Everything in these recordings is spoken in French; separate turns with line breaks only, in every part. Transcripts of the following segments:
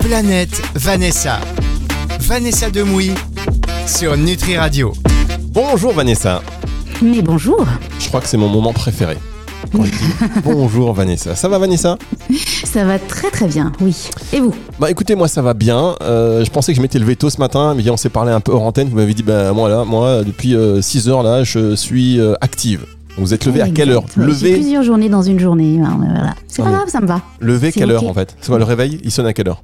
Planète Vanessa. Vanessa Demouy sur Nutri Radio.
Bonjour Vanessa.
Mais bonjour.
Je crois que c'est mon moment préféré. Quand je dis bonjour Vanessa. Ça va Vanessa?
Ça va très très bien, oui. Et vous?
Bah écoutez, moi ça va bien. Euh, je pensais que je m'étais levé tôt ce matin, mais on s'est parlé un peu hors antenne. Vous m'avez dit, bah moi là, moi depuis 6 heures là, je suis euh, active. Vous êtes levé à quelle heure Levé,
plusieurs journées dans une journée. mais Voilà. C'est pas grave, ça me va.
levé quelle heure en fait? C'est quoi le réveil Il sonne à quelle heure?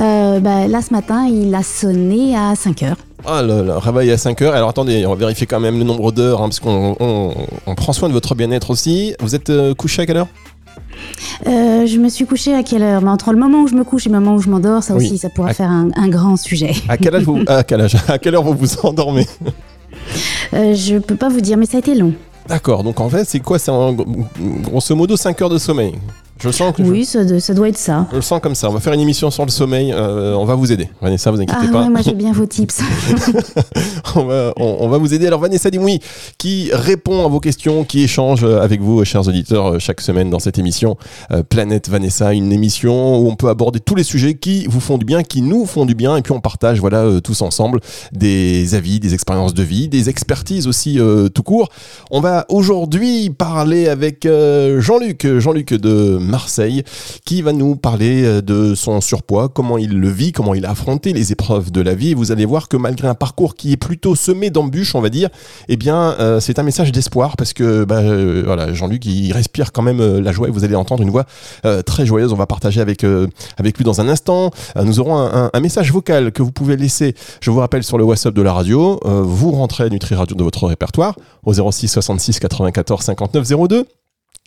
Euh, bah, là, ce matin, il a sonné à 5 heures.
Ah, le, le réveil à 5 heures. Alors attendez, on va vérifier quand même le nombre d'heures, hein, parce qu'on on- on prend soin de votre bien-être aussi. Vous êtes euh, couché à quelle heure?
Euh, je me suis couchée à quelle heure? Mais Entre le moment où je me couche et le moment où je m'endors, ça
Oui.
aussi, ça pourra
À-
faire un, un grand sujet.
À quel âge vous À quel âge À quelle heure vous vous endormez?
Je peux pas vous dire, mais ça a été long.
D'accord, donc en fait, c'est quoi? C'est grosso modo 5 heures de sommeil. Je le sens que
Oui, ça, doit être ça.
je, le sens comme ça. On va faire une émission sur le sommeil. euh, on va vous aider. Vanessa, vous inquiétez
Ah
pas.
ouais, moi j'ai bien vos tips.
on, va, on- on va vous aider. Alors Vanessa Dimoui, qui répond à vos questions, qui échange avec vous, chers auditeurs, euh, chaque semaine dans cette émission euh, Planète Vanessa, une émission où on peut aborder tous les sujets qui vous font du bien, qui nous font du bien, et puis on partage, voilà, euh, tous ensemble des avis, des expériences de vie, des expertises aussi euh, tout court. On va aujourd'hui parler avec euh, Jean-Luc, Jean-Luc de Marseille, qui va nous parler euh, de son surpoids, comment il le vit, comment il a affronté les épreuves de la vie. Vous allez voir que malgré un parcours qui est plutôt semé d'embûches, on va dire, eh bien, euh, c'est un message d'espoir parce que bah, euh, voilà, Jean-Luc, il respire quand même euh, la joie et vous allez entendre une voix euh, très joyeuse. On va partager avec, euh, avec lui dans un instant. Nous aurons un, un- un message vocal que vous pouvez laisser, je vous rappelle, sur le WhatsApp de la radio. Vous rentrez Nutri Radio de votre répertoire au 06 66 94 59 02.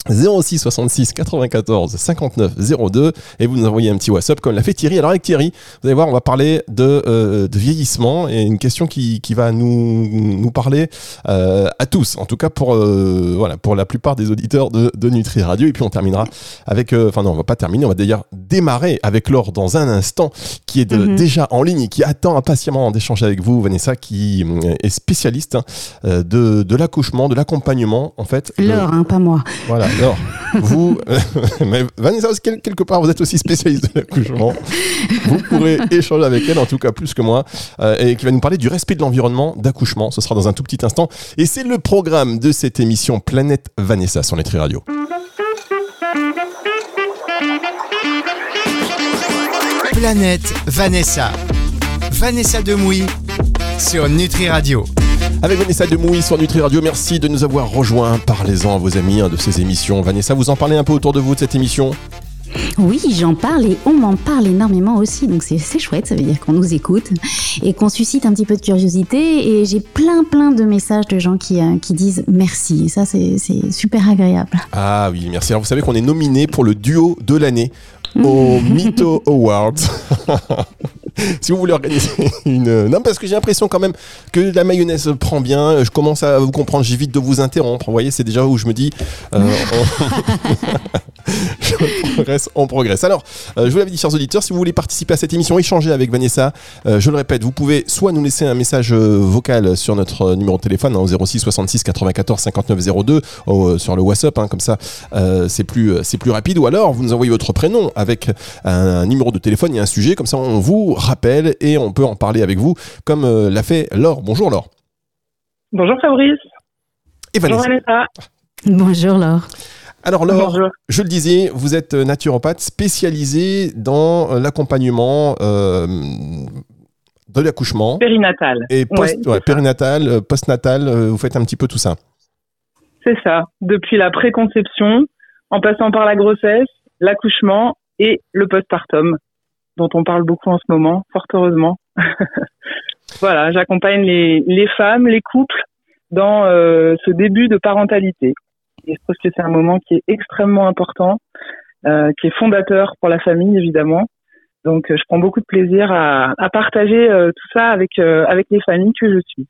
06 66 94 59 02 et vous nous envoyez un petit WhatsApp comme l'a fait Thierry. Alors avec Thierry, vous allez voir, on va parler de, euh, de vieillissement et une question qui, qui va nous, nous parler euh, à tous, en tout cas pour, euh, voilà, pour la plupart des auditeurs de, de Nutri Radio. Et puis on terminera avec, enfin non, on va pas terminer, on va d'ailleurs démarrer avec Laure dans un instant qui est de-
Mhm.
déjà en ligne et qui attend impatiemment d'échanger avec vous, Vanessa, qui est spécialiste hein, de, de l'accouchement, de l'accompagnement en fait.
L'heure, hein, pas moi.
voilà, alors, vous, euh, mais Vanessa, quel- quelque part, vous êtes aussi spécialiste de l'accouchement. Vous pourrez échanger avec elle, en tout cas plus que moi, euh, et qui va nous parler du respect de l'environnement d'accouchement. Ce sera dans un tout petit instant. Et c'est le programme de cette émission Planète Vanessa sur Nutri Radio.
Planète Vanessa. Vanessa Demouy sur Nutri Radio.
Avec Vanessa Demouy sur Nutri Radio, merci de nous avoir rejoints. Parlez-en à vos amis de ces émissions. Vanessa, vous en parlez un peu autour de vous de cette émission?
Oui, j'en parle et on m'en parle énormément aussi, donc c'est chouette, ça veut dire qu'on nous écoute et qu'on suscite un petit peu de curiosité et j'ai plein plein de messages de gens qui, euh, qui disent merci et ça c'est c'est super agréable.
Ah oui, merci. Alors vous savez qu'on est nominé pour le duo de l'année au Mytho Awards. si vous voulez organiser une... Non, parce que j'ai l'impression quand même que la mayonnaise prend bien. Je commence à vous comprendre, j'évite de vous interrompre. Vous voyez, c'est déjà où je me dis... euh, on... progresse, on progresse. Alors, euh, je vous l'avais dit, chers auditeurs, si vous voulez participer à cette émission, échanger avec Vanessa, euh, je le répète, vous pouvez soit nous laisser un message euh, vocal sur notre numéro de téléphone hein, au 06 66 94 59 02 au- sur le WhatsApp, hein, comme ça c'est plus, plus rapide, ou alors vous nous envoyez votre prénom avec un, numéro de téléphone et un sujet, comme ça on vous rappelle et on peut en parler avec vous, comme euh, l'a fait Laure. Bonjour Laure.
Bonjour Fabrice.
Et
Bonjour
Vanessa.
Vanessa.
Bonjour Laure.
Alors Laure,
Bonjour.
Je le disais, vous êtes naturopathe spécialisé dans euh, l'accompagnement euh, de l'accouchement
Périnatal.
et post,
Ouais,
ouais, périnatal, euh, postnatal. euh, vous faites un petit peu tout ça.
C'est ça. Depuis la préconception, en passant par la grossesse, l'accouchement et le postpartum, dont on parle beaucoup en ce moment, fort heureusement. voilà, j'accompagne les, les femmes, les couples dans euh, ce début de parentalité. Et je trouve que c'est un moment qui est extrêmement important, euh, qui est fondateur pour la famille évidemment. Donc, euh, je prends beaucoup de plaisir à, à partager euh, tout ça avec avec les familles que je suis.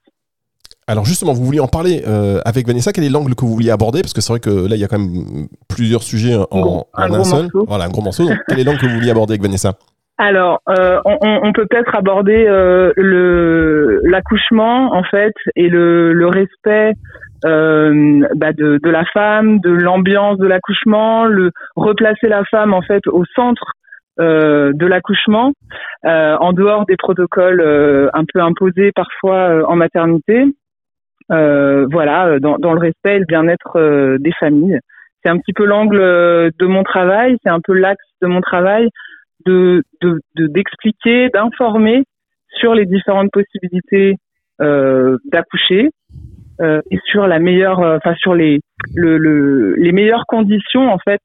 Alors justement, vous vouliez en parler euh, avec Vanessa. Quel est l'angle que vous vouliez aborder? Parce que c'est vrai que là, il y a quand même plusieurs sujets en,
gros-
en
un
un, seul.
morceau.
Voilà, un gros morceau. Donc, quel est l'angle que vous vouliez aborder avec Vanessa?
Alors, euh, on, on- peut peut-être aborder euh, le l'accouchement en fait et le, le respect bah de, de la femme, de l'ambiance de l'accouchement, le replacer la femme en fait au centre de l'accouchement, en dehors des protocoles un peu imposés parfois en maternité. voilà, dans, dans, le respect et le bien-être des familles. C'est un petit peu l'angle de mon travail, c'est un peu l'axe de mon travail de d'expliquer, d'informer sur les différentes possibilités euh, d'accoucher euh, et sur la meilleure, euh, enfin sur les le, le, les meilleures conditions en fait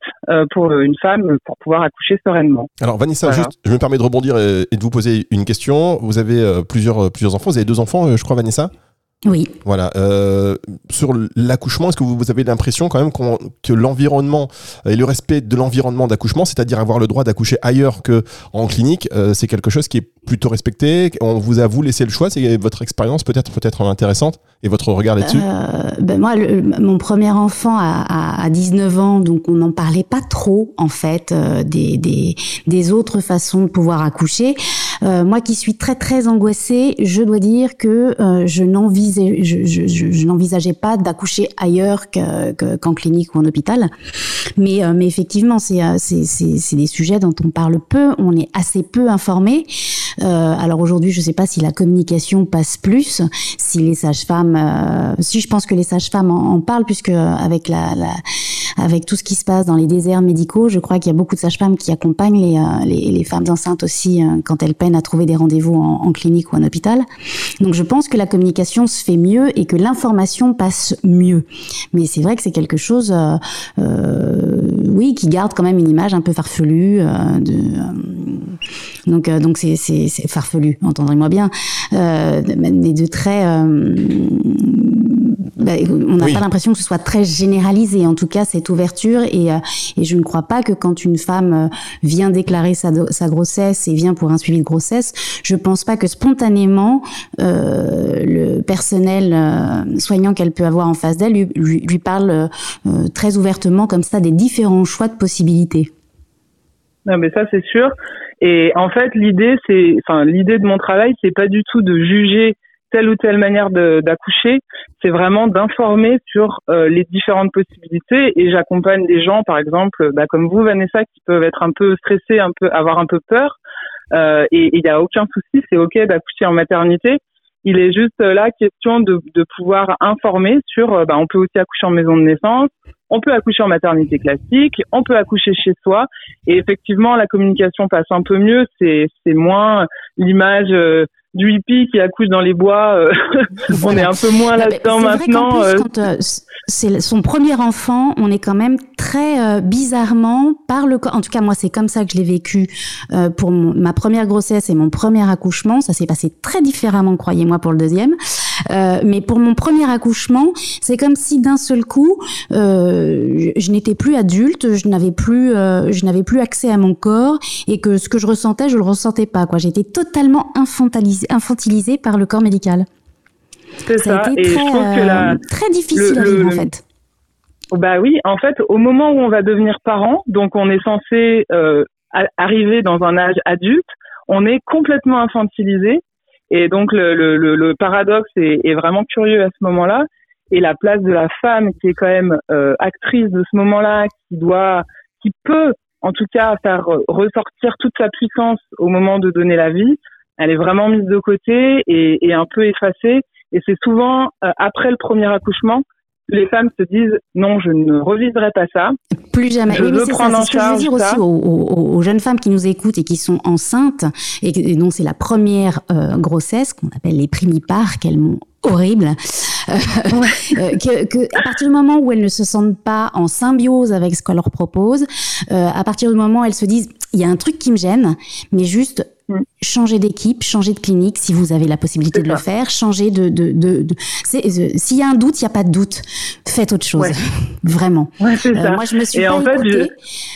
pour une femme pour pouvoir accoucher sereinement.
Alors Vanessa, juste, je me permets de rebondir et, et, de vous poser une question. Vous avez plusieurs plusieurs enfants, vous avez deux enfants, je crois, Vanessa?
Oui.
Voilà. Euh, sur l'accouchement, est-ce que vous avez l'impression quand même que l'environnement et le respect de l'environnement d'accouchement, c'est-à-dire avoir le droit d'accoucher ailleurs que en clinique, euh, c'est quelque chose qui est plutôt respecté? On vous a vous laissé le choix? C'est votre expérience peut-être peut-être intéressante et votre regard là-dessus?
Euh, ben Moi, mon premier enfant a, a, 19 ans, donc on n'en parlait pas trop en fait euh, des, des, des, autres façons de pouvoir accoucher. Euh, moi qui suis très très angoissée, je dois dire que je je, n'envisageais pas d'accoucher ailleurs qu'en clinique ou en hôpital. Mais, euh, effectivement, euh, c'est des sujets dont on parle peu, on est assez peu informé. Euh, alors aujourd'hui, je ne sais pas si la communication passe plus, si les sages-femmes, si je pense que les sages-femmes en, parlent, puisque avec tout ce qui se passe dans les déserts médicaux, je crois qu'il y a beaucoup de sages-femmes qui accompagnent les, les, femmes enceintes aussi quand elles peinent à trouver des rendez-vous en, en, clinique ou en hôpital. Donc je pense que la communication se fait mieux et que l'information passe mieux. Mais c'est vrai que c'est quelque chose, euh, euh, oui, qui garde quand même une image un peu farfelue. Euh, de, donc, donc c'est, c'est, farfelu, entendrez-moi bien, mais de très bah, on n'a pas l'impression que ce soit très généralisé, en tout cas cette ouverture. Et, et je ne crois pas que quand une femme vient déclarer sa, sa, grossesse et vient pour un suivi de grossesse, je pense pas que spontanément euh, le personnel euh, soignant qu'elle peut avoir en face d'elle lui, parle euh, très ouvertement comme ça des différents choix de possibilités.
Non, mais ça c'est sûr. Et en fait, l'idée, c'est, enfin, l'idée de mon travail, c'est pas du tout de juger telle ou telle manière d'accoucher, c'est vraiment d'informer sur euh, les différentes possibilités. Et j'accompagne des gens, par exemple, bah, comme vous, Vanessa, qui peuvent être un peu stressés, un peu avoir un peu peur. Euh, et il n'y a aucun souci, c'est ok d'accoucher en maternité. Il est juste là question de, de pouvoir informer sur, euh, bah, on peut aussi accoucher en maison de naissance, on peut accoucher en maternité classique, on peut accoucher chez soi. Et effectivement, la communication passe un peu mieux. C'est moins l'image euh, du hippie qui accouche dans les bois. Euh, on est un peu moins là-dedans maintenant.
Euh. quand euh, c'est son premier enfant, on est quand même très bizarrement par le En tout cas, moi, c'est comme ça que je l'ai vécu pour ma première grossesse et mon premier accouchement. Ça s'est passé très différemment, croyez-moi, pour le deuxième. mais pour mon premier accouchement, c'est comme si d'un seul coup, je, je n'étais plus adulte, je n'avais plus, je n'avais plus accès à mon corps et que ce que je ressentais, je le ressentais pas. Quoi, j'étais totalement infantilisée infantilisé par le corps médical.
C'est ça.
A été très, euh, très difficile à vivre, en fait.
Bah oui, en fait, au moment où on va devenir parent, donc on est censé euh, arriver dans un âge adulte, on est complètement infantilisé. Et donc le, le, le, paradoxe est, est, vraiment curieux à ce moment-là. Et la place de la femme, qui est quand même euh, actrice de ce moment-là, qui doit, qui peut, en tout cas, faire ressortir toute sa puissance au moment de donner la vie, elle est vraiment mise de côté et, et un peu effacée. Et c'est souvent euh, après le premier accouchement les femmes se disent non, je ne reviserai pas ça.
Plus jamais.
Je veux prendre
ça.
en
ce que je veux dire aussi aux, aux, aux, jeunes femmes qui nous écoutent et qui sont enceintes et, dont c'est la première euh, grossesse qu'on appelle les primipares, qu'elles m'ont horrible, euh, euh, que, que, à partir du moment où elles ne se sentent pas en symbiose avec ce qu'on leur propose, euh, à partir du moment où elles se disent il y a un truc qui me gêne, mais juste. Changer d'équipe, changer de clinique si vous avez la possibilité de le faire, changer de... de, de, de euh, S'il y a un doute, il n'y a pas de doute. Faites autre chose. Vraiment.
Ouais, euh,
moi, je me suis pas en écoutée.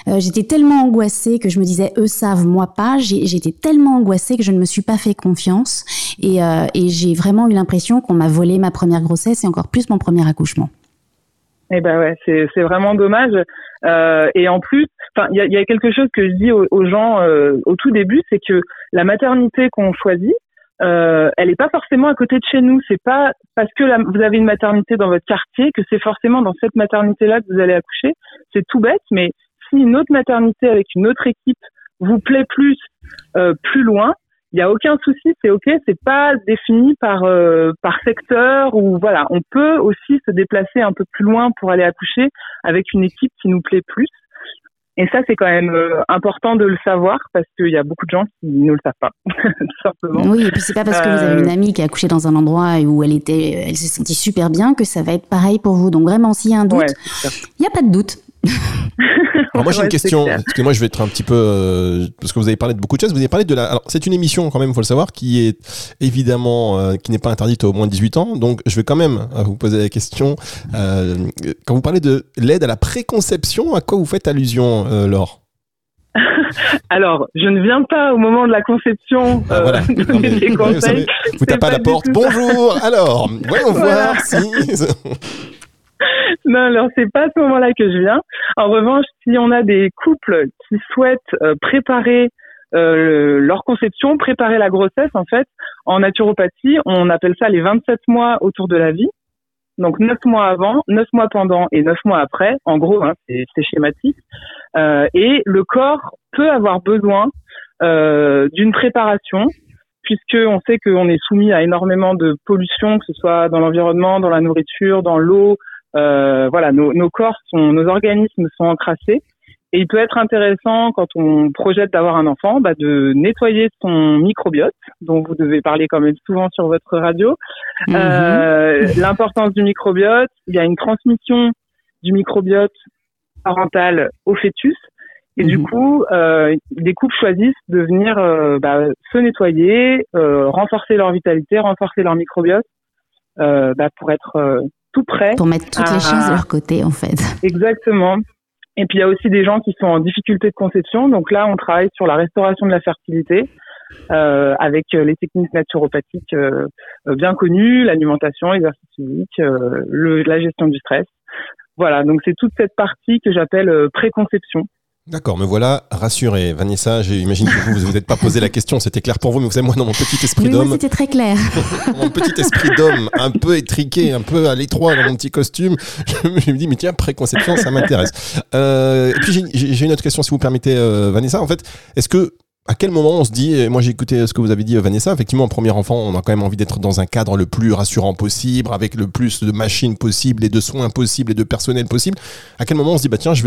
Euh, j'étais tellement angoissée que je me disais, eux savent, moi pas. J'étais tellement angoissée que je ne me suis pas fait confiance. Et, euh, et j'ai vraiment eu l'impression qu'on m'a volé ma première grossesse et encore plus mon premier accouchement.
Eh ben ouais, c'est vraiment dommage. Euh, et en plus, enfin, il y a, y a, quelque chose que je dis aux, gens euh, au tout début, c'est que la maternité qu'on choisit, euh, elle n'est pas forcément à côté de chez nous. C'est pas parce que vous avez une maternité dans votre quartier que c'est forcément dans cette maternité-là que vous allez accoucher. C'est tout bête, mais si une autre maternité avec une autre équipe vous plaît plus, euh, plus loin, il n'y a aucun souci, c'est ok. C'est pas défini par euh, par secteur ou voilà. On peut aussi se déplacer un peu plus loin pour aller accoucher avec une équipe qui nous plaît plus. Et ça, c'est quand même euh, important de le savoir parce qu'il y a beaucoup de gens qui ne le savent pas, tout simplement.
Oui, et puis c'est pas parce que vous avez une euh, amie qui a accouché dans un endroit où elle était, elle se sentit super bien que ça va être pareil pour vous. Donc vraiment, s'il y a un doute, il n'y a pas de doute.
Alors moi j'ai une question parce que moi je vais être un petit peu euh, parce que vous avez parlé de beaucoup de choses. Vous avez parlé de la. Alors c'est une émission quand même, faut le savoir, qui est évidemment euh, qui n'est pas interdite au moins de 18 ans. Donc je vais quand même euh, vous poser la question. quand vous parlez de l'aide à la préconception, à quoi vous faites allusion, Laure?
Alors, je ne viens pas au moment de la conception ah, voilà. des conseils.
Vous, tapez à la porte. Bonjour. Alors, voyons voir si.
Non, alors c'est pas à ce moment-là que je viens. En revanche, si on a des couples qui souhaitent euh, préparer euh, leur conception, préparer la grossesse, en fait, en naturopathie, on appelle ça les 27 mois autour de la vie. Donc 9 mois avant, 9 mois pendant et 9 mois après, en gros, hein, c'est schématique. Euh, et le corps peut avoir besoin d'une préparation puisque on sait qu'on est soumis à énormément de pollution, que ce soit dans l'environnement, dans la nourriture, dans l'eau, euh, voilà, nos, nos, corps sont, nos organismes sont encrassés. Et il peut être intéressant quand on projette d'avoir un enfant, bah, de nettoyer son microbiote, dont vous devez parler quand même souvent sur votre radio. Mhm. Euh, L'importance du microbiote, il y a une transmission du microbiote parental au fœtus. Et du mhm. coup, euh, des couples choisissent de venir euh, bah, se nettoyer, euh, renforcer leur vitalité, renforcer leur microbiote euh, bah, pour être euh, tout prêt.
Pour mettre toutes les chances de leur côté, en fait.
Exactement. Et puis il y a aussi des gens qui sont en difficulté de conception. Donc là, on travaille sur la restauration de la fertilité euh, avec euh, les techniques naturopathiques euh, euh, bien connues, l'alimentation, l'exercice physique, euh, le, la gestion du stress. Voilà, donc c'est toute cette partie que j'appelle préconception.
D'accord, me voilà rassuré. Vanessa, j'imagine que vous vous êtes pas posé la question, c'était clair pour vous, mais vous savez, moi, dans mon petit esprit d'homme.
c'était très clair.
mon petit esprit d'homme, un peu étriqué, un peu à l'étroit dans mon petit costume, je me dis, mais tiens, préconception, ça m'intéresse. Euh, et puis, j'ai une autre question, si vous permettez, euh, Vanessa. En fait, est-ce que à quel moment on se dit, moi j'ai écouté ce que vous avez dit Vanessa, effectivement, un premier enfant, on a quand même envie d'être dans un cadre le plus rassurant possible, avec le plus de machines possibles et de soins possibles et de personnel possible. À quel moment on se dit, bah tiens, je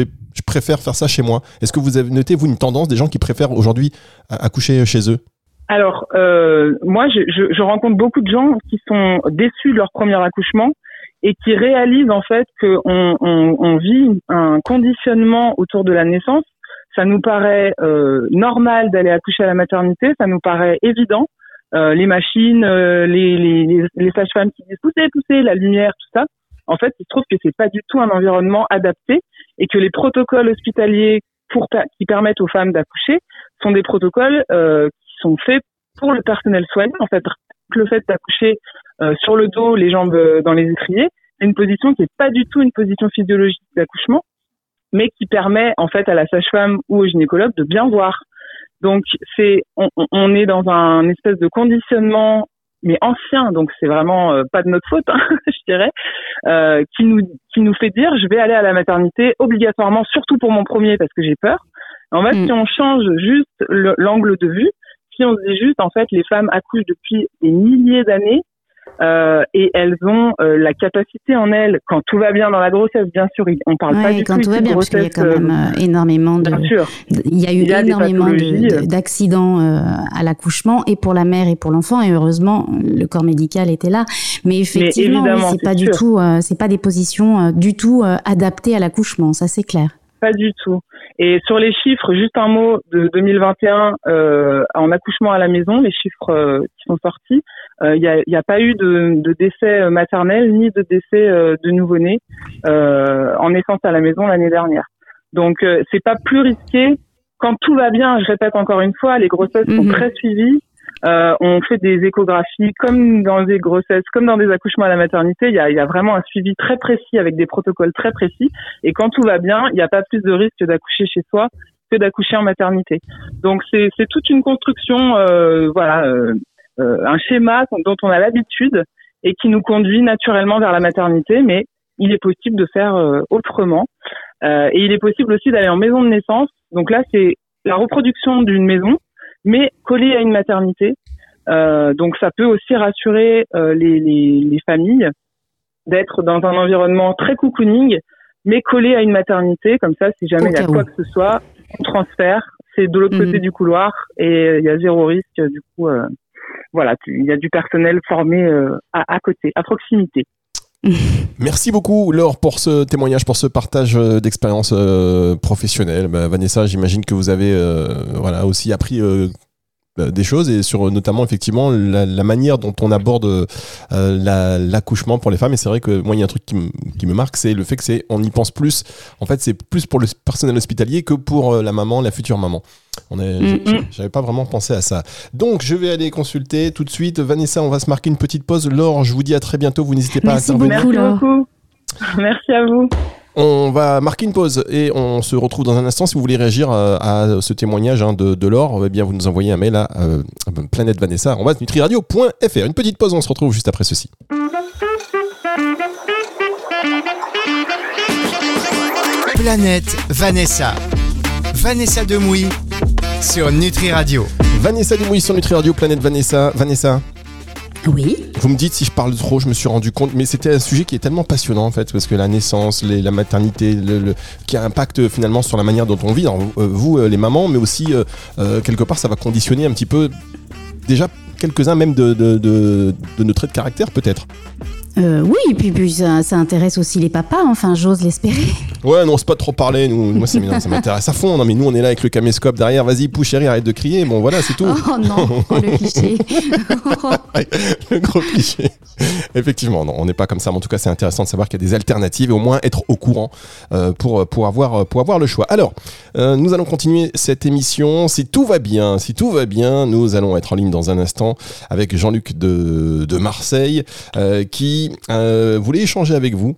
préfère faire ça chez moi? Est-ce que vous avez noté, vous, une tendance des gens qui préfèrent aujourd'hui accoucher chez eux?
Alors, euh, moi, je, rencontre beaucoup de gens qui sont déçus de leur premier accouchement et qui réalisent en fait qu'on on, on vit un conditionnement autour de la naissance ça nous paraît euh, normal d'aller accoucher à la maternité, ça nous paraît évident. Euh, les machines, euh, les, les, les sages-femmes qui disent poussez, poussez, la lumière, tout ça. En fait, il se trouve que c'est pas du tout un environnement adapté et que les protocoles hospitaliers pour qui permettent aux femmes d'accoucher sont des protocoles qui sont faits pour le personnel soignant. En fait, le fait d'accoucher sur le dos, les jambes dans les étriers, c'est une position qui est pas du tout une position physiologique d'accouchement mais qui permet en fait à la sage-femme ou au gynécologue de bien voir. Donc c'est on, on, est dans un espèce de conditionnement mais ancien, donc c'est vraiment euh, pas de notre faute, hein, je dirais, euh, qui nous qui nous fait dire je vais aller à la maternité obligatoirement, surtout pour mon premier parce que j'ai peur. En fait, mm. si on change juste l'angle de vue, si on se dit juste en fait les femmes accouchent depuis des milliers d'années euh, et elles ont euh, la capacité en elles, quand tout va bien dans la grossesse, bien sûr, on parle pas du
quand tout, va bien, parce qu'il y a quand même euh, énormément de, il y a eu énormément d'accidents à l'accouchement et pour la mère et pour l'enfant, et heureusement le corps médical était là. Mais effectivement, c'est pas du tout, c'est pas des positions du tout adaptées à l'accouchement, ça c'est clair.
Pas du tout. Et sur les chiffres, juste un mot de 2021 euh, en accouchement à la maison, les chiffres qui sont sortis, il euh, n'y a, a, pas eu de, de décès euh, maternel ni de décès euh, de nouveau-nés en naissance à la maison l'année dernière. Donc c'est pas plus risqué quand tout va bien. Je répète encore une fois, les grossesses sont mhm. très suivies. Euh, on fait des échographies comme dans des grossesses, comme dans des accouchements à la maternité. Il y a, y a, vraiment un suivi très précis avec des protocoles très précis. Et quand tout va bien, il n'y a pas plus de risque d'accoucher chez soi que d'accoucher en maternité. Donc c'est toute une construction, euh, voilà, un schéma dont on a l'habitude et qui nous conduit naturellement vers la maternité, mais il est possible de faire autrement. et il est possible aussi d'aller en maison de naissance. Donc là, c'est la reproduction d'une maison, mais collée à une maternité. donc ça peut aussi rassurer les, les, les familles d'être dans un environnement très cocooning, mais collé à une maternité. Comme ça, si jamais il y a quoi que ce soit, on transfère. C'est de l'autre côté mhm. du couloir et il y a zéro risque. Du coup, euh, voilà, il y a du personnel formé euh, à, à côté, à proximité.
Merci beaucoup Laure pour ce témoignage, pour ce partage euh, d'expérience professionnelle. Bah, Vanessa, j'imagine que vous avez voilà aussi appris euh, des choses et sur notamment effectivement la, manière dont on aborde euh, l'accouchement pour les femmes. Et c'est vrai que moi il y a un truc qui, me marque c'est le fait que c'est on y pense plus. En fait c'est plus pour le personnel hospitalier que pour euh, la maman la future maman. On est j'avais pas vraiment pensé à ça. Donc je vais aller consulter tout de suite. Vanessa on va se marquer une petite pause. Laure je vous dis à très bientôt. Vous n'hésitez pas
à
intervenir
beaucoup, Merci
beaucoup. Merci à vous
on va marquer une pause et on se retrouve dans un instant. Si vous voulez réagir euh, à, ce témoignage hein, de, de Laure, eh bien vous nous envoyez un mail à euh, planète Vanessa, on va nutriradio.fr. Une petite pause, on se retrouve juste après ceci.
Planète Vanessa. Vanessa Demouy sur Nutri Radio.
Vanessa Demouy sur Nutri Radio, Planète Vanessa. Vanessa, Vous me dites si je parle trop, je me suis rendu compte, mais c'était un sujet qui est tellement passionnant en fait, parce que la naissance, la maternité, qui a un impact finalement sur la manière dont on vit. Euh, vous, euh, les mamans, mais aussi euh, quelque part, ça va conditionner un petit peu déjà quelques-uns même de, de, de, de nos traits de caractère peut-être.
Euh, oui, puis, puis ça, intéresse aussi les papas, enfin, j'ose l'espérer.
Ouais, non, c'est pas trop parler. Nous, moi, ça m'intéresse à fond. Non, mais nous, on est là avec le caméscope derrière. Vas-y, pousse, chérie, arrête de crier. Bon, voilà, c'est tout.
Oh non, oh, le cliché.
le gros cliché. Effectivement, non, on n'est pas comme ça. Mais en tout cas, c'est intéressant de savoir qu'il y a des alternatives et au moins être au courant euh, pour, pour, avoir, pour avoir le choix. Alors, euh, nous allons continuer cette émission. Si tout va bien, si tout va bien, nous allons être en ligne dans un instant avec Jean-Luc de, de Marseille qui euh, voulait échanger avec vous,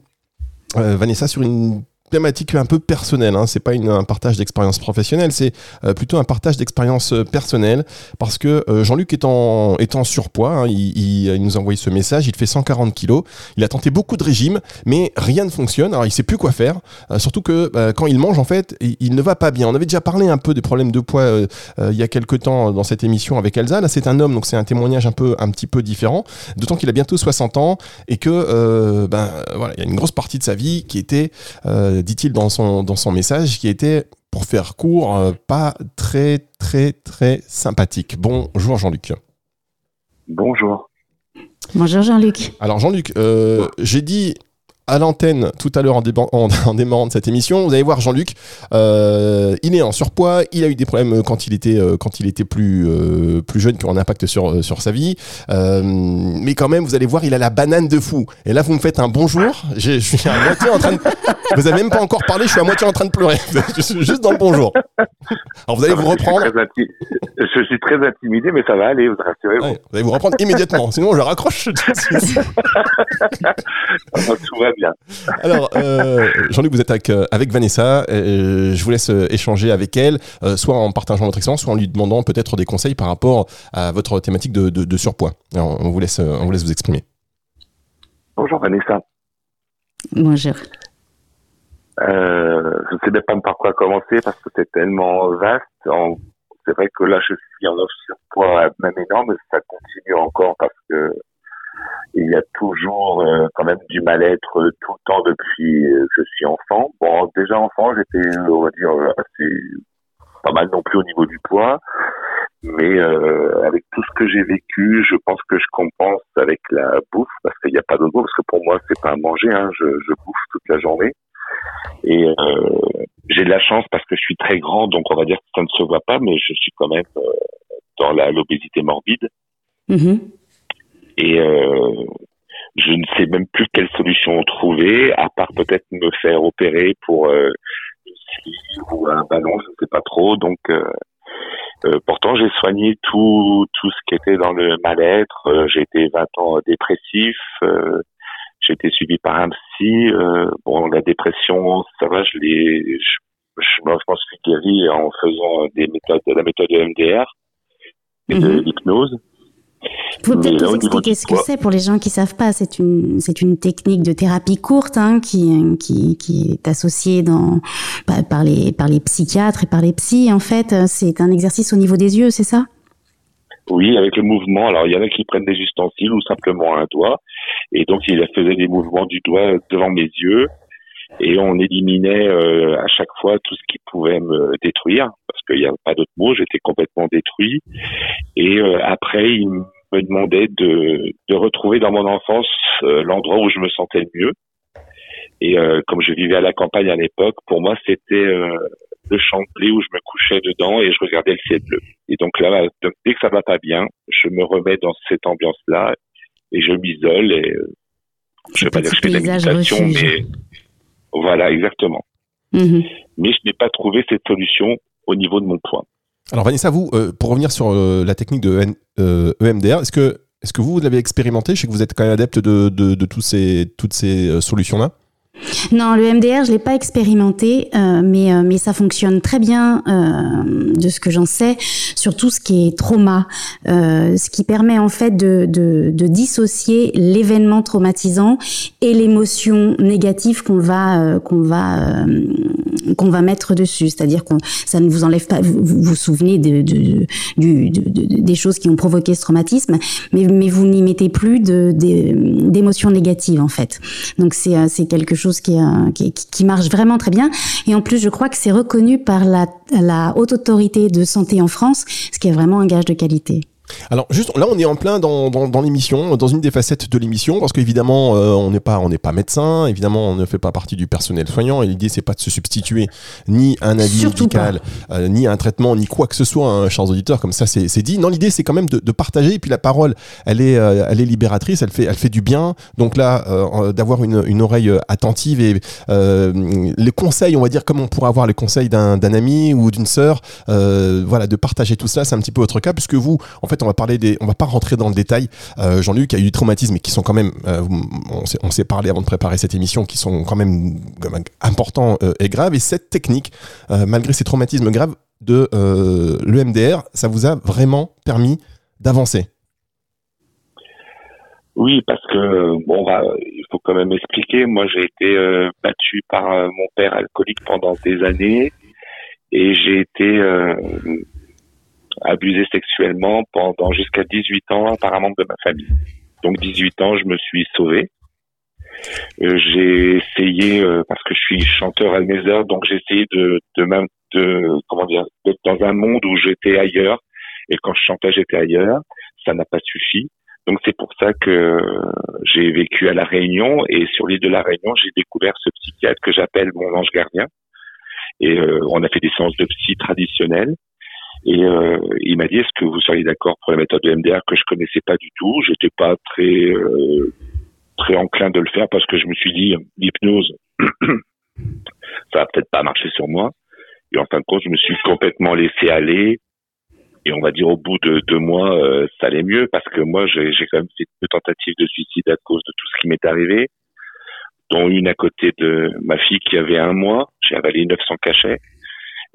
euh, Vanessa, sur une thématique un peu personnelle. Hein. C'est pas une, un partage d'expérience professionnelle, c'est euh, plutôt un partage d'expérience euh, personnelle parce que euh, Jean-Luc est en, est en surpoids. Hein. Il, il, nous a envoyé ce message. Il fait 140 kilos. Il a tenté beaucoup de régimes, mais rien ne fonctionne. Alors il sait plus quoi faire. surtout que quand il mange, en fait, il, ne va pas bien. On avait déjà parlé un peu des problèmes de poids il y a quelques temps dans cette émission avec Elsa. Là, c'est un homme, donc c'est un témoignage un peu, un petit peu différent. D'autant qu'il a bientôt 60 ans et que ben voilà, il y a une grosse partie de sa vie qui était dit-il dans son, dans son message, qui était, pour faire court, euh, pas très, très, très sympathique. Bonjour Jean-Luc.
Bonjour.
Bonjour Jean-Luc.
Alors Jean-Luc, euh, j'ai dit à l'antenne tout à l'heure en, en, démarrant de cette émission. Vous allez voir Jean-Luc, euh, il est en surpoids, il a eu des problèmes quand il était, euh, quand il était plus, euh, plus jeune qui ont un impact sur, sur sa vie. mais quand même, vous allez voir, il a la banane de fou. Et là, vous me faites un bonjour. Je suis à moitié en train de... Vous avez même pas encore parlé, je suis à moitié en train de pleurer. je suis juste dans le bonjour. Alors vous allez vous reprendre.
Je suis très, intimidé, mais ça va aller, vous rassurez.
vous allez vous reprendre immédiatement, sinon je raccroche.
Tout va bien.
Alors, euh, Jean-Luc, vous êtes avec, euh, avec Vanessa. Euh, je vous laisse échanger avec elle, soit en partageant votre expérience, soit en lui demandant peut-être des conseils par rapport à votre thématique de, de, surpoids. on, vous laisse, on vous laisse vous exprimer.
Bonjour Vanessa.
Bonjour.
je ne sais même pas par quoi commencer parce que c'est tellement vaste. C'est vrai que là, je suis en surpoids même énorme, ça continue encore parce que il y a toujours euh, quand même du mal-être tout le temps depuis que je suis enfant. Bon, déjà enfant, j'étais, on va dire, assez pas mal non plus au niveau du poids, mais euh, avec tout ce que j'ai vécu, je pense que je compense avec la bouffe parce qu'il n'y a pas d'autre mot parce que pour moi c'est pas à manger, hein, je, bouffe toute la journée. Et euh, j'ai de la chance parce que je suis très grand, donc on va dire que ça ne se voit pas, mais je suis quand même dans l'obésité morbide.
Mm-hmm.
Et euh, je ne sais même plus quelle solution trouver, à part peut-être me faire opérer pour euh, ou un ballon, je ne sais pas trop. Donc, euh, euh, pourtant, j'ai soigné tout tout ce qui était dans le mal-être. Euh, j'ai été 20 ans dépressif. Euh, j'ai été suivi par un psy. bon, la dépression, ça va, je l'ai, je, je, m'en suis guéri en faisant des méthodes, la méthode de MDR et de mhm. l'hypnose.
Vous pouvez peut-être nous expliquer ce que c'est pour les gens qui savent pas. C'est une, c'est une technique de thérapie courte hein, qui, qui, qui est associée dans, bah, par, les, par les psychiatres et par les psys. En fait, c'est un exercice au niveau des yeux, c'est ça?
Oui, avec le mouvement. Alors, il y en a qui prennent des ustensiles ou simplement un doigt. Et donc, il faisait des mouvements du doigt devant mes yeux. Et on éliminait euh, à chaque fois tout ce qui pouvait me détruire. Qu'il n'y avait pas d'autre mot. J'étais complètement détruit. Et euh, après, il me demandait de, de retrouver dans mon enfance euh, l'endroit où je me sentais le mieux. Et euh, comme je vivais à la campagne à l'époque, pour moi, c'était euh, le champ de blé où je me couchais dedans et je regardais le ciel bleu. Et donc là, donc, dès que ça va pas bien, je me remets dans cette ambiance-là et je m'isole et euh, je vais pas dire que je fais de la méditation,
refuge.
mais voilà, exactement.
Mhm.
Mais je n'ai pas trouvé cette solution au niveau de mon poids.
Alors Vanessa, vous, euh, pour revenir sur euh, la technique de N- euh, EMDR, est-ce que, est-ce que vous, vous l'avez expérimenté? Je sais que vous êtes quand même adepte de, de, de tous ces, toutes ces euh, solutions-là.
Non, le MDR, je l'ai pas expérimenté, euh, mais euh, mais ça fonctionne très bien euh, de ce que j'en sais sur tout ce qui est trauma, euh, ce qui permet en fait de de, de dissocier l'événement traumatisant et l'émotion négative qu'on va euh, qu'on va euh, qu'on va mettre dessus. C'est-à-dire qu'on ça ne vous enlève pas, vous vous, vous souvenez de, de, de- de- des choses qui ont provoqué ce traumatisme, mais mais vous n'y mettez plus d'émotions négatives en fait. Donc c'est euh, quelque chose qui, euh, qui, qui marche vraiment très bien. Et en plus, je crois que c'est reconnu par la, la haute autorité de santé en France, ce qui est vraiment un gage de qualité.
Alors juste là, on est en plein dans, dans, dans l'émission, dans une des facettes de l'émission, parce qu'évidemment, euh, on n'est pas on n'est pas médecin, évidemment, on ne fait pas partie du personnel soignant. Et l'idée, c'est pas de se substituer ni à un avis
Surtout
médical, euh, ni à un traitement, ni quoi que ce soit, hein, chers auditeurs. Comme ça, c'est c'est dit. Non, l'idée, c'est quand même de, de partager. Et puis la parole, elle est euh, elle est libératrice, elle fait elle fait du bien. Donc là, euh, d'avoir une, une oreille attentive et euh, les conseils, on va dire comme on pourrait avoir les conseils d'un d'un ami ou d'une sœur, euh, voilà, de partager tout ça, c'est un petit peu votre cas, puisque vous, en fait, on va parler des, on va pas rentrer dans le détail. Euh, Jean-Luc a eu du traumatisme, mais qui sont quand même, euh, on s'est- parlé avant de préparer cette émission, qui sont quand même, importants euh, et graves. Et cette technique, malgré ces traumatismes graves de l'EMDR, ça vous a vraiment permis d'avancer?
Oui, parce que bon, bah, il faut quand même expliquer. Moi, j'ai été battu par mon père alcoolique pendant des années et j'ai été abusé sexuellement pendant jusqu'à 18 ans par un membre de ma famille. Donc 18 ans, je me suis sauvé. Euh, j'ai essayé euh, parce que je suis chanteur à heures, donc j'ai essayé de de même de comment dire d'être dans un monde où j'étais ailleurs et quand je chantais j'étais ailleurs. Ça n'a pas suffi. Donc c'est pour ça que j'ai vécu à La Réunion et sur l'île de La Réunion, j'ai découvert ce psychiatre que j'appelle mon ange gardien. Et euh, on a fait des séances de psy traditionnelles. Et euh, il m'a dit est-ce que vous seriez d'accord pour la méthode de MDR que je connaissais pas du tout? J'étais pas très euh, très enclin de le faire parce que je me suis dit l'hypnose ça va peut-être pas marcher sur moi. Et en fin de compte, je me suis complètement laissé aller. Et on va dire au bout de deux mois, euh, ça allait mieux parce que moi, j'ai quand même fait deux tentatives de suicide à cause de tout ce qui m'est arrivé, dont une à côté de ma fille qui avait un mois. J'ai avalé 900 cachets.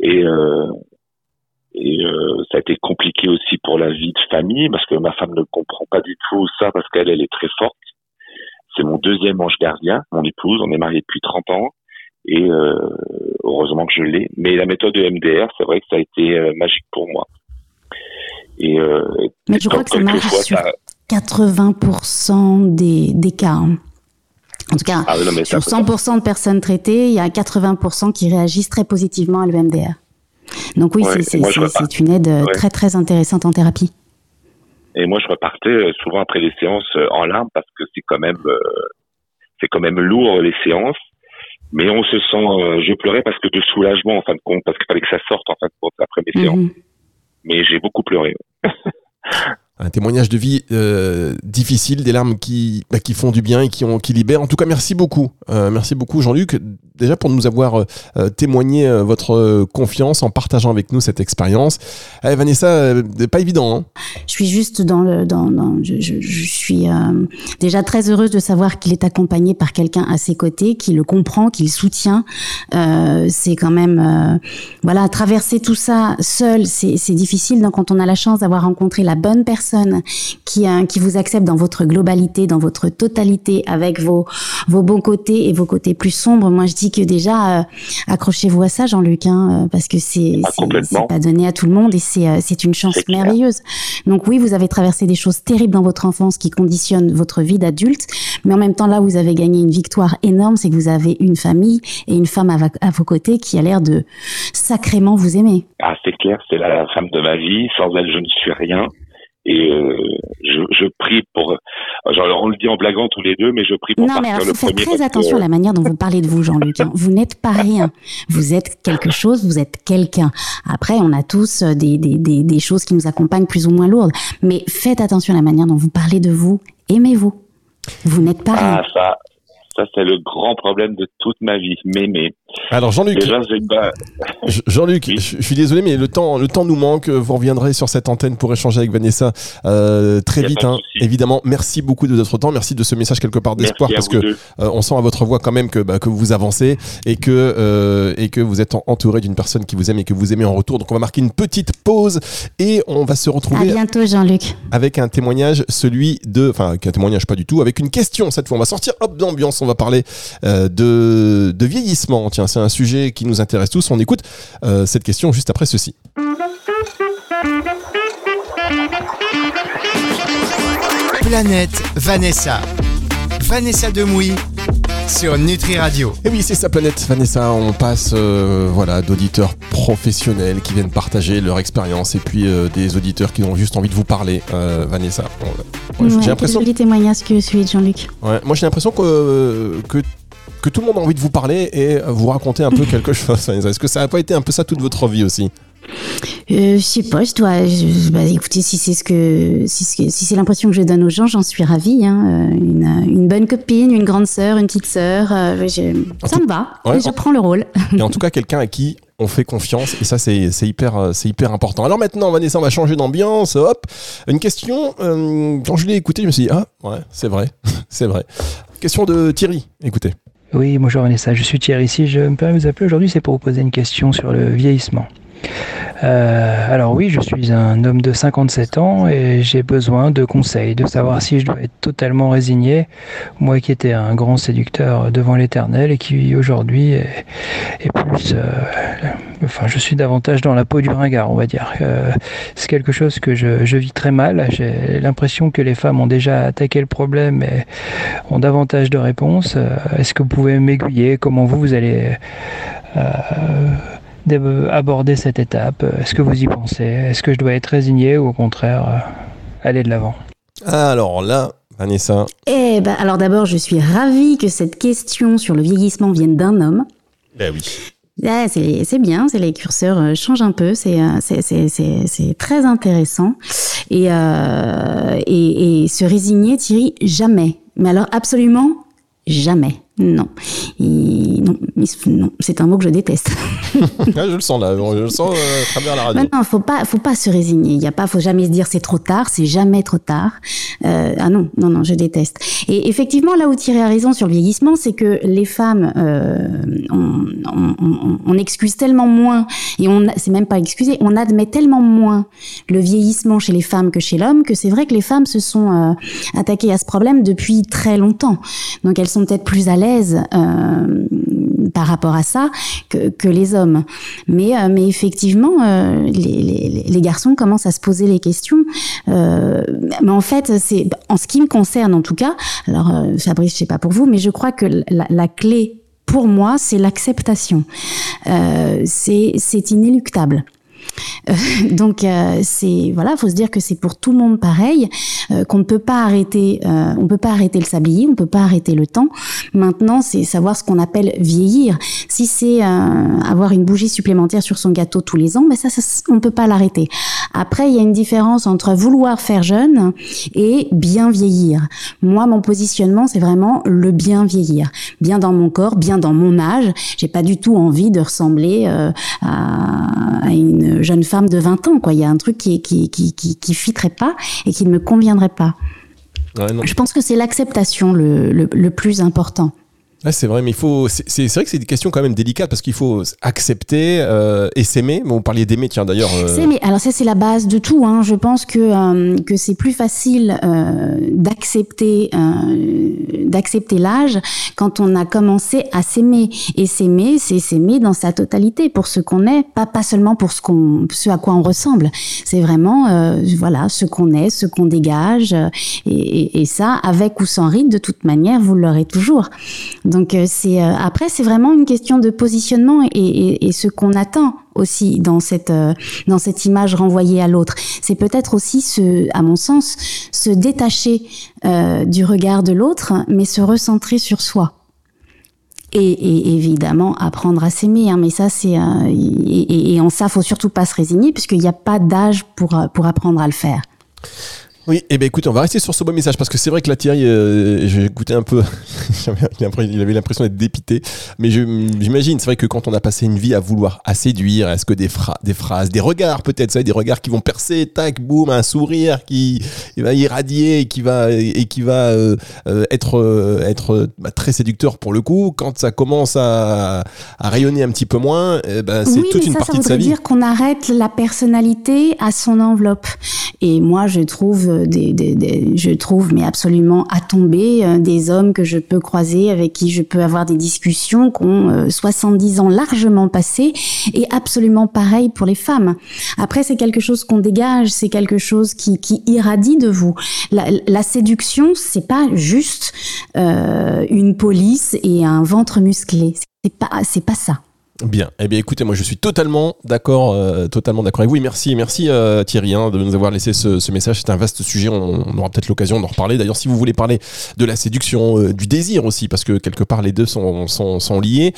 Et, euh, et euh, ça a été compliqué aussi pour la vie de famille parce que ma femme ne comprend pas du tout ça parce qu'elle, elle est très forte. C'est mon deuxième ange gardien, mon épouse. On est mariés depuis 30 ans et euh, heureusement que je l'ai. Mais la méthode de MDR, c'est vrai que ça a été euh, magique pour moi. Et euh,
Mais je crois que ça marche
quelquefois,
sur
ça-
80% des, des cas. hein. En tout cas,
Ah non,
sur
peut-
100% de personnes traitées, il y a 80% qui réagissent très positivement à l'EMDR. Donc oui,
Ouais,
c'est- une aide euh,
Ouais.
très très intéressante en thérapie.
Et moi, je repartais euh, souvent après les séances euh, en larmes parce que c'est quand même, c'est quand même lourd les séances. Mais on se sent, je pleurais parce que de soulagement en fin de compte, parce qu'il fallait que ça sorte en fin de compte après mes séances.
Mhm.
Mais j'ai beaucoup pleuré.
Un témoignage de vie euh, difficile, des larmes qui, bah, qui font du bien et qui, ont, qui libèrent. En tout cas, merci beaucoup. Euh, merci beaucoup, Jean-Luc, déjà pour nous avoir témoigné votre confiance en partageant avec nous cette expérience. Eh, Vanessa, pas évident. Hein
je suis juste dans le, je, je, suis déjà très heureuse de savoir qu'il est accompagné par quelqu'un à ses côtés, qui le comprend, qui le soutient. c'est quand même, voilà, traverser tout ça seul, c'est difficile. Donc quand on a la chance d'avoir rencontré la bonne personne qui, qui vous accepte dans votre globalité, dans votre totalité, avec vos, vos bons côtés et vos côtés plus sombres. Moi, je dis que déjà, euh, accrochez-vous à ça, Jean-Luc, hein, euh, parce que c'est
ah,
pas donné à tout le monde et c'est euh, c'est une chance merveilleuse. Donc oui, vous avez traversé des choses terribles dans votre enfance qui conditionnent votre vie d'adulte, mais en même temps, là, vous avez gagné une victoire énorme, c'est que vous avez une famille et une femme à, à vos côtés qui a l'air de sacrément vous aimer.
Ah, c'est clair, c'est la femme de ma vie. Sans elle, je ne suis rien. Et euh, je, je, prie pour. Genre, on le dit en blaguant tous les deux, mais je prie pour
non, mais alors, faut faire très attention à la manière dont vous parlez de vous, Jean-Luc. Hein. Vous n'êtes pas rien. Vous êtes quelque chose. Vous êtes quelqu'un. Après, on a tous des, des, des, des choses qui nous accompagnent plus ou moins lourdes. Mais faites attention à la manière dont vous parlez de vous. Aimez-vous. Vous n'êtes pas
ah,
rien.
Ça, ça c'est le grand problème de toute ma vie. M'aimer.
Alors Jean-Luc, Jean-Luc, je suis désolé, mais le temps, le temps nous manque. Vous reviendrez sur cette antenne pour échanger avec Vanessa euh, très vite, hein, évidemment. Merci beaucoup de votre temps, merci de ce message quelque part d'espoir parce que euh, on sent à votre voix quand même que, bah, que vous avancez et que euh, et que vous êtes entouré d'une personne qui vous aime et que vous aimez en retour. Donc on va marquer une petite pause et on va se retrouver.
À bientôt, Jean-Luc.
Avec un témoignage, celui de, enfin, un témoignage pas du tout, avec une question cette fois. On va sortir hop d'ambiance, on va parler de de vieillissement. Tiens c'est un sujet qui nous intéresse tous. On écoute euh, cette question juste après ceci.
Planète Vanessa. Vanessa Demouy sur Nutri Radio.
Et oui, c'est sa planète Vanessa. On passe euh, voilà d'auditeurs professionnels qui viennent partager leur expérience et puis euh, des auditeurs qui ont juste envie de vous parler. Vanessa,
j'ai l'impression. Joli témoignage que celui de Jean-Luc.
moi, j'ai l'impression que que que tout le monde a envie de vous parler et vous raconter un peu quelque chose. Est-ce que ça n'a pas été un peu ça toute votre vie aussi?
Euh, je sais pas, je dois. bah, écoutez, si c'est ce que, si, si c'est l'impression que je donne aux gens, j'en suis ravie. Hein. Euh, une, une, bonne copine, une grande sœur, une petite sœur, euh, ça me va. je prends le rôle.
Et en tout cas, quelqu'un à qui on fait confiance et ça c'est hyper c'est hyper important. Alors maintenant Vanessa on va changer d'ambiance. Hop, une question. quand je l'ai écouté, je me suis dit ah ouais c'est vrai c'est vrai. Question de Thierry. Écoutez.
Oui, bonjour Vanessa, je suis Thierry. Si je me permets de vous appeler aujourd'hui, c'est pour vous poser une question sur le vieillissement. Euh, alors oui, je suis un homme de 57 ans et j'ai besoin de conseils, de savoir si je dois être totalement résigné, moi qui étais un grand séducteur devant l'éternel et qui aujourd'hui est, plus... Euh, enfin, je suis davantage dans la peau du ringard, on va dire. Euh, c'est quelque chose que je, vis très mal. J'ai l'impression que les femmes ont déjà attaqué le problème et ont davantage de réponses. Est-ce que vous pouvez m'aiguiller? Comment vous, vous allez d'aborder cette étape Est-ce que vous y pensez? Est-ce que je dois être résigné ou au contraire euh, aller de l'avant?
Alors là, Vanessa.
Eh ben, alors d'abord, je suis ravie que cette question sur le vieillissement vienne d'un homme.
Ben oui.
c'est bien, c'est les curseurs euh, changent un peu, c'est euh, très intéressant. Et, et, et se résigner, Thierry, jamais. Mais alors absolument jamais. Non. non, non. c'est un mot que je déteste.
Ah, je le sens là, je le sens euh, à travers la radio.
non, faut pas, faut pas se résigner. Il y a pas, faut jamais se dire c'est trop tard, c'est jamais trop tard. Euh, ah non, non, non, je déteste. Et effectivement, là où Thierry a raison sur le vieillissement, c'est que les femmes, euh, on, on, on, excuse tellement moins, et on, c'est même pas excusé, on admet tellement moins le vieillissement chez les femmes que chez l'homme, que c'est vrai que les femmes se sont euh, attaquées à ce problème depuis très longtemps. Donc elles sont peut-être plus à euh, par rapport à ça que, que les hommes. Mais, euh, mais effectivement, euh, les, les, les, garçons commencent à se poser les questions. mais en fait, c'est en ce qui me concerne en tout cas. Alors, Fabrice, je sais pas pour vous, mais je crois que la, la clé pour moi, c'est l'acceptation. c'est inéluctable. Euh, donc euh, c'est voilà, faut se dire que c'est pour tout le monde pareil, euh, qu'on ne peut pas arrêter, euh, on peut pas arrêter le sablier, on peut pas arrêter le temps. Maintenant, c'est savoir ce qu'on appelle vieillir. Si c'est avoir une bougie supplémentaire sur son gâteau tous les ans, ben ça, on peut pas l'arrêter. Après, il y a une différence entre vouloir faire jeune et bien vieillir. Moi, mon positionnement, c'est vraiment le bien vieillir, bien dans mon corps, bien dans mon âge. J'ai pas du tout envie de ressembler à, à une jeune femme de 20 ans. Quoi. Il y a un truc qui, qui, qui, qui, qui fitterait pas et qui ne me conviendrait pas.
Ouais.
Je pense que c'est l'acceptation le, le, le plus important.
C'est vrai, mais il faut. C'est vrai que c'est des questions quand même délicates parce qu'il faut accepter euh, et s'aimer. Bon, vous parliez d'aimer, tiens d'ailleurs. euh,
mais alors ça c'est la base de tout. Hein. Je pense que euh, que c'est plus facile d'accepter d'accepter l'âge quand on a commencé à s'aimer. Et s'aimer, c'est s'aimer dans sa totalité pour ce qu'on est, pas pas seulement pour ce qu'on ce à quoi on ressemble. C'est vraiment voilà ce qu'on est, ce qu'on dégage. Et, et, et ça, avec ou sans ride, de toute manière, vous l'aurez toujours. Donc euh, c'est euh, après c'est vraiment une question de positionnement et, et, et ce qu'on attend aussi dans cette euh, dans cette image renvoyée à l'autre. C'est peut-être aussi se, à mon sens, se détacher euh, du regard de l'autre, mais se recentrer sur soi. Et, et évidemment apprendre à s'aimer, hein, mais ça c'est euh, et, et- en ça faut surtout pas se résigner puisqu'il n'y a pas d'âge pour pour apprendre à le faire.
Oui, et ben écoute, on va rester sur ce beau message parce que c'est vrai que là Thierry, euh, j'ai écouté un peu, il avait l'impression d'être dépité, mais j'imagine, c'est vrai que quand on a passé une vie à vouloir à séduire, est-ce que des, phrases, des regards peut-être, des regards qui vont percer, tac, boum, un sourire qui va irradier et qui va et qui va euh, euh, être euh, être bah, très séducteur pour le coup, quand ça commence à, à rayonner un petit peu moins, eh ben, c'est
oui,
toute
mais
une
ça,
partie
ça
de sa vie.
dire qu'on arrête la personnalité à son enveloppe. Et moi, je trouve des- je trouve, mais absolument à tomber, euh, des hommes que je peux croiser, avec qui je peux avoir des discussions, qui ont euh, 70 ans largement passés, et absolument pareil pour les femmes. Après, c'est quelque chose qu'on dégage, c'est quelque chose qui, irradie de vous. La, la séduction, c'est pas juste euh, une police et un ventre musclé. C'est pas, c'est pas ça.
Bien. Eh bien, écoutez, moi, je suis totalement d'accord, euh, totalement d'accord avec vous. Et merci, merci euh, Thierry hein, de nous avoir laissé ce, message. C'est un vaste sujet. On, aura peut-être l'occasion d'en reparler. D'ailleurs, si vous voulez parler de la séduction, euh, du désir aussi, parce que quelque part les deux sont, sont, liés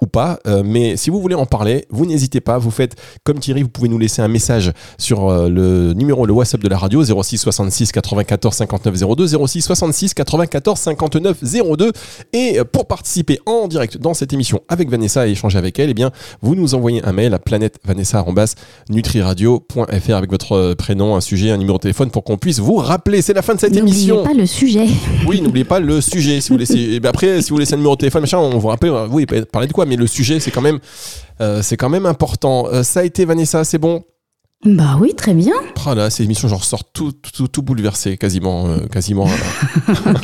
ou pas. Mais si vous voulez en parler, vous n'hésitez pas. Vous faites comme Thierry. Vous pouvez nous laisser un message sur le numéro, le WhatsApp de la radio 06 66 94 59 02 06 66 94 59 02. Et pour participer en direct dans cette émission avec Vanessa et échanger avec elle, eh bien, vous nous envoyez un mail à planètevanessa.nutriradio.fr avec votre prénom, un sujet, un numéro de téléphone pour qu'on puisse vous rappeler. C'est la fin de cette
N'oubliez
émission.
pas le sujet.
Oui, n'oubliez pas le sujet. Si vous laissez, et ben après, si vous laissez un numéro de téléphone, machin, on vous rappelle. euh, Oui, parler de quoi Mais le sujet, c'est quand même, euh, c'est quand même important. Euh, ça a été Vanessa, c'est bon?
Bah oui, très bien.
Là, ces émissions, j'en ressors tout, tout, tout bouleversé, quasiment, euh, quasiment.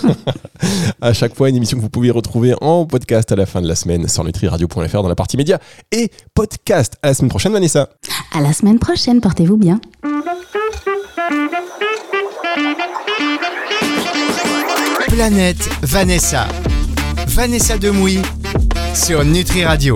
à chaque fois, une émission que vous pouvez retrouver en podcast à la fin de la semaine sur nutriradio.fr dans la partie média et podcast. À la semaine prochaine, Vanessa.
À la semaine prochaine, portez-vous bien.
Planète Vanessa. Vanessa Demouy sur Nutri Radio.